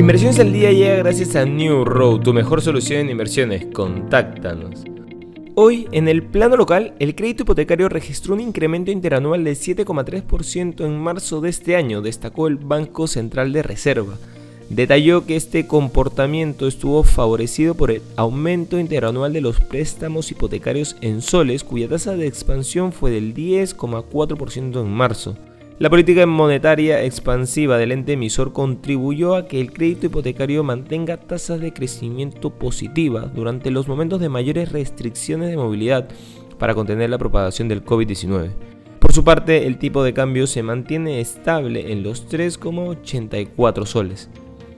Inversiones al día llega gracias a New Road, tu mejor solución en inversiones. Contáctanos. Hoy, en el plano local, el crédito hipotecario registró un incremento interanual de 7,3% en marzo de este año, destacó el Banco Central de Reserva. Detalló que este comportamiento estuvo favorecido por el aumento interanual de los préstamos hipotecarios en soles, cuya tasa de expansión fue del 10,4% en marzo. La política monetaria expansiva del ente emisor contribuyó a que el crédito hipotecario mantenga tasas de crecimiento positivas durante los momentos de mayores restricciones de movilidad para contener la propagación del COVID-19. Por su parte, el tipo de cambio se mantiene estable en los 3,84 soles.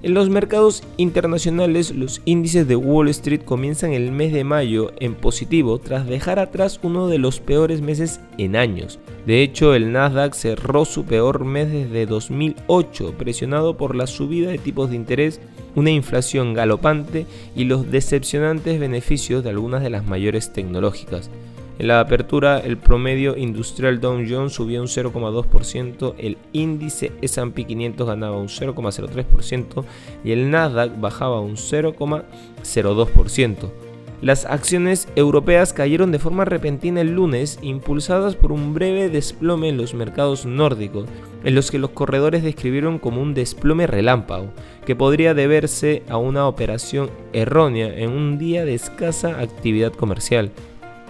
En los mercados internacionales, los índices de Wall Street comienzan el mes de mayo en positivo tras dejar atrás uno de los peores meses en años. De hecho, el Nasdaq cerró su peor mes desde 2008, presionado por la subida de tipos de interés, una inflación galopante y los decepcionantes beneficios de algunas de las mayores tecnológicas. En la apertura, el promedio industrial Dow Jones subió un 0,2%, el índice S&P 500 ganaba un 0,03% y el Nasdaq bajaba un 0,02%. Las acciones europeas cayeron de forma repentina el lunes, impulsadas por un breve desplome en los mercados nórdicos, en los que los corredores describieron como un desplome relámpago, que podría deberse a una operación errónea en un día de escasa actividad comercial.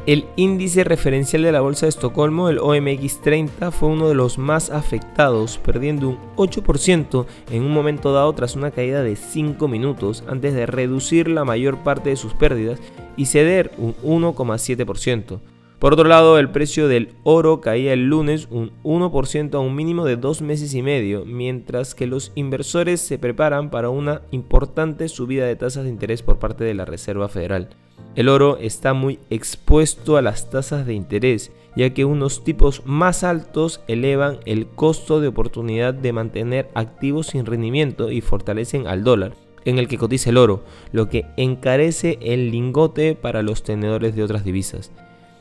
El índice referencial de la Bolsa de Estocolmo, el OMX30, fue uno de los más afectados, perdiendo un 8% en un momento dado tras una caída de 5 minutos antes de reducir la mayor parte de sus pérdidas y ceder un 1,7%. Por otro lado, el precio del oro caía el lunes un 1% a un mínimo de dos meses y medio, mientras que los inversores se preparan para una importante subida de tasas de interés por parte de la Reserva Federal. El oro está muy expuesto a las tasas de interés, ya que unos tipos más altos elevan el costo de oportunidad de mantener activos sin rendimiento y fortalecen al dólar, en el que cotiza el oro, lo que encarece el lingote para los tenedores de otras divisas.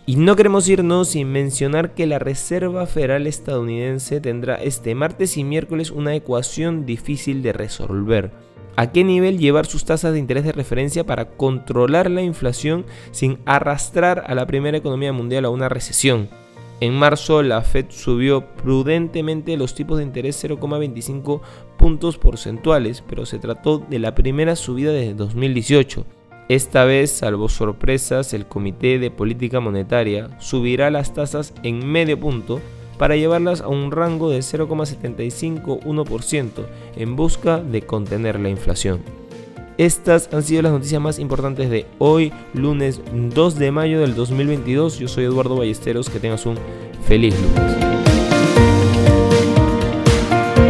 Y no queremos irnos sin mencionar que la Reserva Federal estadounidense tendrá este martes y miércoles una ecuación difícil de resolver a qué nivel llevar sus tasas de interés de referencia para controlar la inflación sin arrastrar a la primera economía mundial a una recesión. En marzo la Fed subió prudentemente los tipos de interés 0,25 puntos porcentuales, pero se trató de la primera subida desde 2018. Esta vez, salvo sorpresas, el Comité de Política Monetaria subirá las tasas en medio punto para llevarlas a un rango de 0,75-1% en busca de contener la inflación. Estas han sido las noticias más importantes de hoy, lunes 2 de mayo del 2022. Yo soy Eduardo Ballesteros, que tengas un feliz lunes.